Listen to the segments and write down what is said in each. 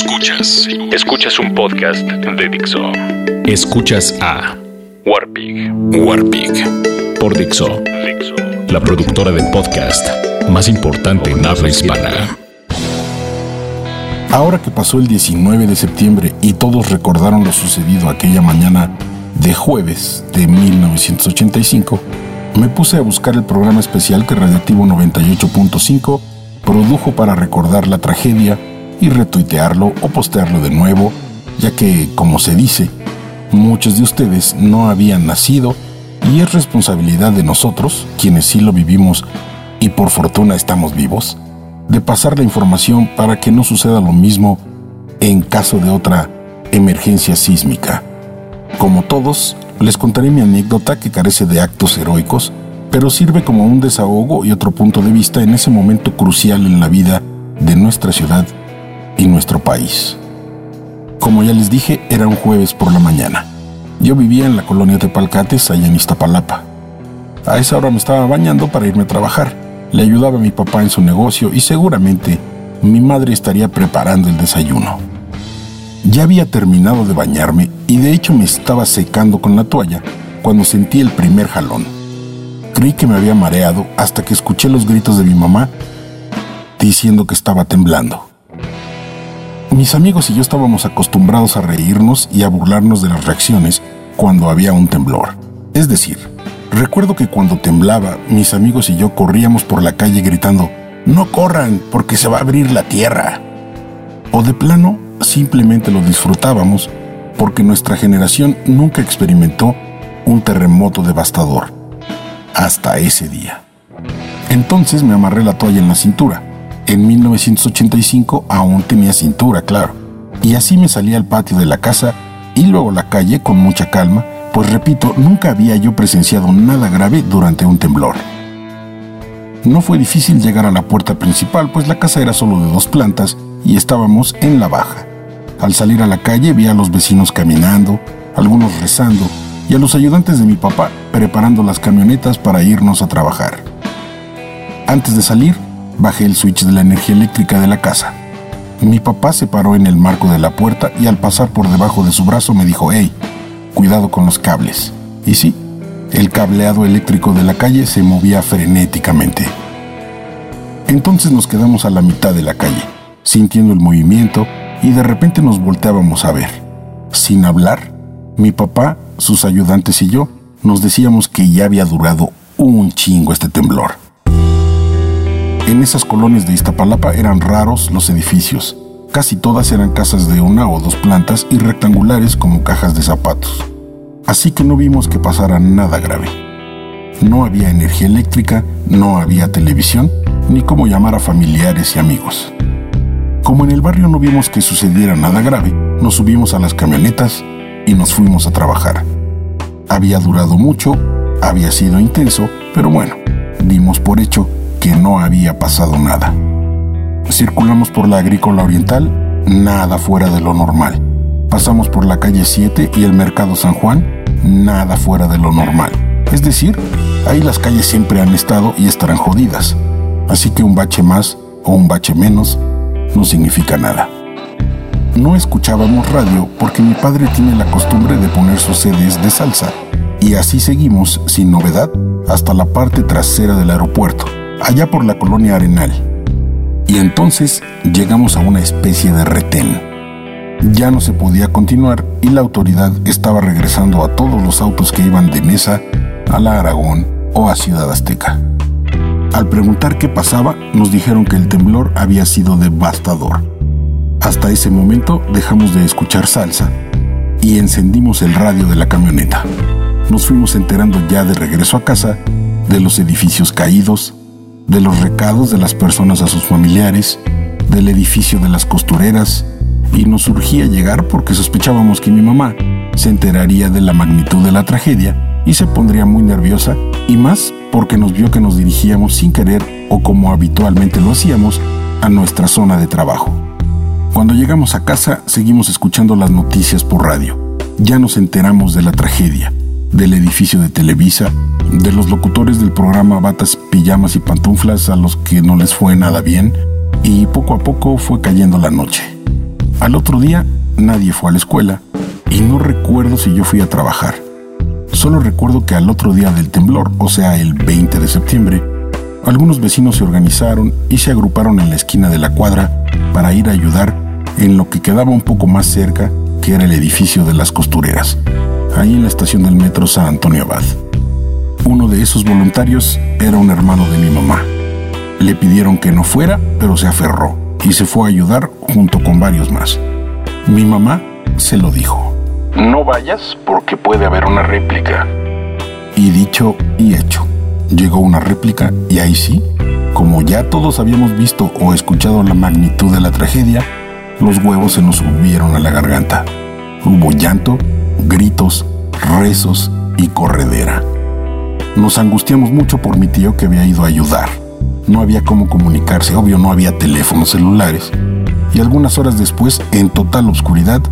Escuchas. Escuchas un podcast de Dixo. Escuchas a Warpig. Warpig por Dixo, Dixo. la productora de podcast más importante en habla hispana. Ahora que pasó el 19 de septiembre y todos recordaron lo sucedido aquella mañana de jueves de 1985, me puse a buscar el programa especial que Radioactivo 98.5 produjo para recordar la tragedia y retuitearlo o postearlo de nuevo, ya que, como se dice, muchos de ustedes no habían nacido y es responsabilidad de nosotros, quienes sí lo vivimos y por fortuna estamos vivos, de pasar la información para que no suceda lo mismo en caso de otra emergencia sísmica. Como todos, les contaré mi anécdota que carece de actos heroicos, pero sirve como un desahogo y otro punto de vista en ese momento crucial en la vida de nuestra ciudad y nuestro país. Como ya les dije, era un jueves por la mañana. Yo vivía en la colonia Tepalcates, allá en Iztapalapa. A esa hora me estaba bañando para irme a trabajar. Le ayudaba a mi papá en su negocio y seguramente mi madre estaría preparando el desayuno. Ya había terminado de bañarme y de hecho me estaba secando con la toalla cuando sentí el primer jalón. Creí que me había mareado hasta que escuché los gritos de mi mamá diciendo que estaba temblando. Mis amigos y yo estábamos acostumbrados a reírnos y a burlarnos de las reacciones cuando había un temblor. Es decir, recuerdo que cuando temblaba, mis amigos y yo corríamos por la calle gritando, no corran porque se va a abrir la tierra. O de plano, simplemente lo disfrutábamos porque nuestra generación nunca experimentó un terremoto devastador. Hasta ese día. Entonces me amarré la toalla en la cintura. En 1985 aún tenía cintura, claro. Y así me salí al patio de la casa y luego la calle con mucha calma, pues repito, nunca había yo presenciado nada grave durante un temblor. No fue difícil llegar a la puerta principal, pues la casa era solo de dos plantas y estábamos en la baja. Al salir a la calle vi a los vecinos caminando, algunos rezando y a los ayudantes de mi papá preparando las camionetas para irnos a trabajar. Antes de salir, bajé el switch de la energía eléctrica de la casa. Mi papá se paró en el marco de la puerta y al pasar por debajo de su brazo me dijo, hey, cuidado con los cables. Y sí, el cableado eléctrico de la calle se movía frenéticamente. Entonces nos quedamos a la mitad de la calle, sintiendo el movimiento y de repente nos volteábamos a ver. Sin hablar, mi papá, sus ayudantes y yo nos decíamos que ya había durado un chingo este temblor. En esas colonias de Iztapalapa eran raros los edificios. Casi todas eran casas de una o dos plantas y rectangulares como cajas de zapatos. Así que no vimos que pasara nada grave. No había energía eléctrica, no había televisión, ni cómo llamar a familiares y amigos. Como en el barrio no vimos que sucediera nada grave, nos subimos a las camionetas y nos fuimos a trabajar. Había durado mucho, había sido intenso, pero bueno, dimos por hecho que no había pasado nada. Circulamos por la agrícola oriental, nada fuera de lo normal. Pasamos por la calle 7 y el mercado San Juan, nada fuera de lo normal. Es decir, ahí las calles siempre han estado y estarán jodidas. Así que un bache más o un bache menos no significa nada. No escuchábamos radio porque mi padre tiene la costumbre de poner sus CDs de salsa y así seguimos sin novedad hasta la parte trasera del aeropuerto, allá por la colonia Arenal. Y entonces llegamos a una especie de retén. Ya no se podía continuar y la autoridad estaba regresando a todos los autos que iban de Mesa a la Aragón o a Ciudad Azteca. Al preguntar qué pasaba, nos dijeron que el temblor había sido devastador. Hasta ese momento dejamos de escuchar salsa y encendimos el radio de la camioneta. Nos fuimos enterando ya de regreso a casa de los edificios caídos, de los recados de las personas a sus familiares, del edificio de las costureras, y nos surgía llegar porque sospechábamos que mi mamá se enteraría de la magnitud de la tragedia y se pondría muy nerviosa, y más porque nos vio que nos dirigíamos sin querer o como habitualmente lo hacíamos a nuestra zona de trabajo. Cuando llegamos a casa seguimos escuchando las noticias por radio. Ya nos enteramos de la tragedia, del edificio de Televisa, de los locutores del programa Batas, Pijamas y Pantuflas a los que no les fue nada bien, y poco a poco fue cayendo la noche. Al otro día nadie fue a la escuela y no recuerdo si yo fui a trabajar. Solo recuerdo que al otro día del temblor, o sea el 20 de septiembre, algunos vecinos se organizaron y se agruparon en la esquina de la cuadra para ir a ayudar en lo que quedaba un poco más cerca, que era el edificio de las costureras, ahí en la estación del metro San Antonio Abad. Uno de esos voluntarios era un hermano de mi mamá. Le pidieron que no fuera, pero se aferró y se fue a ayudar junto con varios más. Mi mamá se lo dijo. No vayas porque puede haber una réplica. Y dicho y hecho. Llegó una réplica y ahí sí, como ya todos habíamos visto o escuchado la magnitud de la tragedia, los huevos se nos subieron a la garganta. Hubo llanto, gritos, rezos y corredera. Nos angustiamos mucho por mi tío que había ido a ayudar. No había cómo comunicarse, obvio no había teléfonos celulares. Y algunas horas después, en total oscuridad,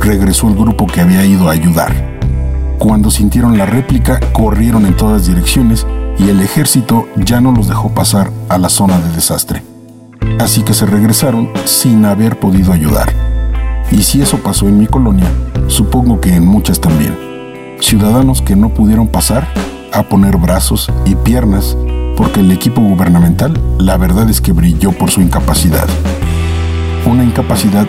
regresó el grupo que había ido a ayudar. Cuando sintieron la réplica, corrieron en todas direcciones y el ejército ya no los dejó pasar a la zona de desastre. Así que se regresaron sin haber podido ayudar. Y si eso pasó en mi colonia, supongo que en muchas también. Ciudadanos que no pudieron pasar a poner brazos y piernas porque el equipo gubernamental la verdad es que brilló por su incapacidad. Una incapacidad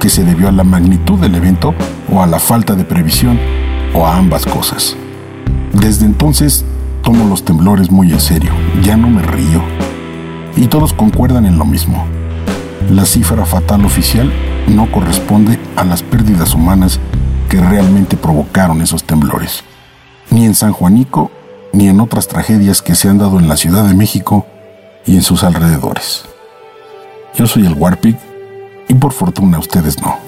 que se debió a la magnitud del evento o a la falta de previsión o a ambas cosas. Desde entonces tomo los temblores muy en serio, ya no me río. Y todos concuerdan en lo mismo. La cifra fatal oficial no corresponde a las pérdidas humanas que realmente provocaron esos temblores. Ni en San Juanico, ni en otras tragedias que se han dado en la Ciudad de México y en sus alrededores. Yo soy el Warpig y por fortuna ustedes no.